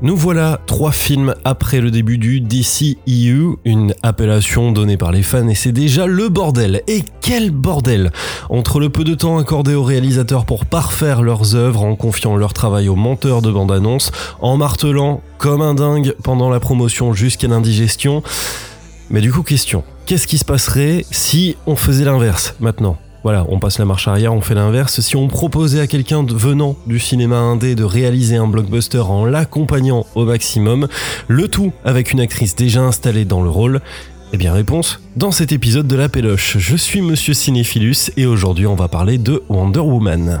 Nous voilà trois films après le début du DCEU, une appellation donnée par les fans et c'est déjà le bordel. Et quel bordel Entre le peu de temps accordé aux réalisateurs pour parfaire leurs œuvres en confiant leur travail aux monteurs de bande-annonce, en martelant comme un dingue pendant la promotion jusqu'à l'indigestion. Mais du coup question, qu'est-ce qui se passerait si on faisait l'inverse maintenant? Voilà, on passe la marche arrière, on fait l'inverse. Si on proposait à quelqu'un venant du cinéma indé de réaliser un blockbuster en l'accompagnant au maximum, le tout avec une actrice déjà installée dans le rôle, eh bien réponse dans cet épisode de La Péloche. Je suis Monsieur Cinéphilus et aujourd'hui on va parler de Wonder Woman.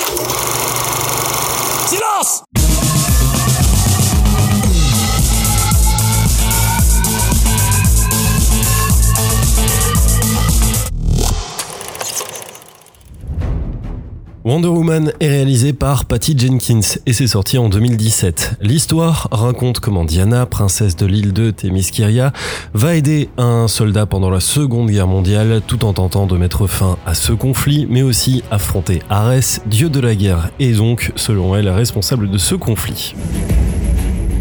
Wonder Woman est réalisé par Patty Jenkins et c'est sorti en 2017. L'histoire raconte comment Diana, princesse de l'île de Themyscira, va aider un soldat pendant la Seconde Guerre mondiale tout en tentant de mettre fin à ce conflit, mais aussi affronter Arès, dieu de la guerre, et donc, selon elle, responsable de ce conflit.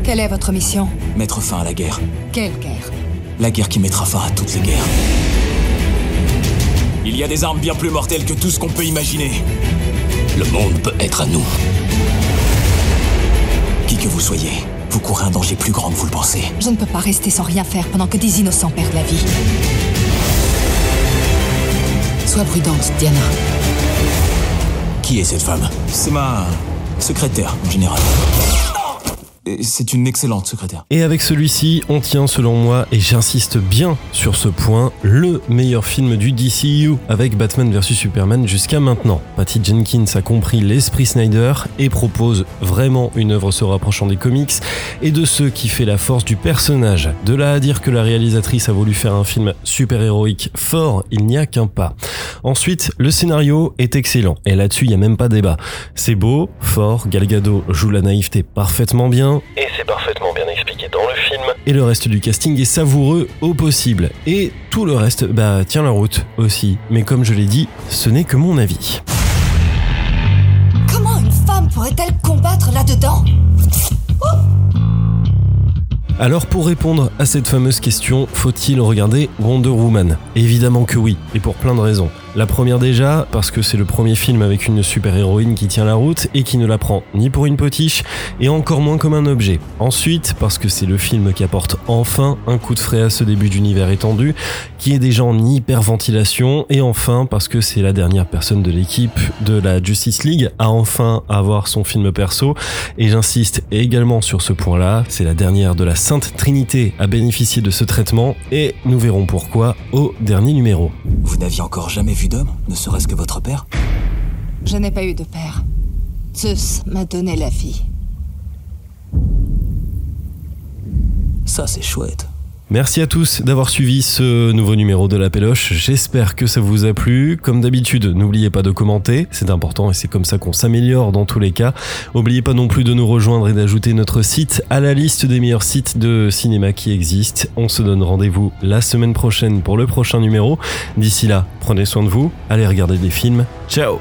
Quelle est votre mission? Mettre fin à la guerre. Quelle guerre? La guerre qui mettra fin à toutes les guerres. Il y a des armes bien plus mortelles que tout ce qu'on peut imaginer. Le monde peut être à nous. Qui que vous soyez, vous courez un danger plus grand que vous le pensez. Je ne peux pas rester sans rien faire pendant que des innocents perdent la vie. Sois prudente, Diana. Qui est cette femme? C'est ma secrétaire, en général. C'est une excellente secrétaire. Et avec celui-ci, on tient selon moi, et j'insiste bien sur ce point, le meilleur film du DCU avec Batman vs Superman jusqu'à maintenant. Patty Jenkins a compris l'esprit Snyder et propose vraiment une œuvre se rapprochant des comics et de ce qui fait la force du personnage. De là à dire que la réalisatrice a voulu faire un film super-héroïque fort, il n'y a qu'un pas. Ensuite, le scénario est excellent et là-dessus, il n'y a même pas débat. C'est beau, fort, Gal Gadot joue la naïveté parfaitement bien et c'est parfaitement bien expliqué dans le film. Et le reste du casting est savoureux au possible. Et tout le reste, bah, tient la route aussi. Mais comme je l'ai dit, ce n'est que mon avis. Comment une femme pourrait-elle combattre là-dedans Alors pour répondre à cette fameuse question, faut-il regarder Wonder Woman? Évidemment que oui, et pour plein de raisons. La première déjà, parce que c'est le premier film avec une super-héroïne qui tient la route et qui ne la prend ni pour une potiche, et encore moins comme un objet. Ensuite, parce que c'est le film qui apporte enfin un coup de frais à ce début d'univers étendu, qui est déjà en hyperventilation, et enfin parce que c'est la dernière personne de l'équipe de la Justice League à enfin avoir son film perso, et j'insiste également sur ce point-là, c'est la dernière de la Sainte Trinité à bénéficier de ce traitement, et nous verrons pourquoi au dernier numéro. Vous n'aviez encore jamais vu d'homme, ne serait-ce que votre père Je n'ai pas eu de père. Zeus m'a donné la vie. Ça, c'est chouette. Merci à tous d'avoir suivi ce nouveau numéro de la Péloche. J'espère que ça vous a plu. Comme d'habitude, n'oubliez pas de commenter, c'est important et c'est comme ça qu'on s'améliore dans tous les cas. N'oubliez pas non plus de nous rejoindre et d'ajouter notre site à la liste des meilleurs sites de cinéma qui existent. On se donne rendez-vous la semaine prochaine pour le prochain numéro. D'ici là, prenez soin de vous, allez regarder des films. Ciao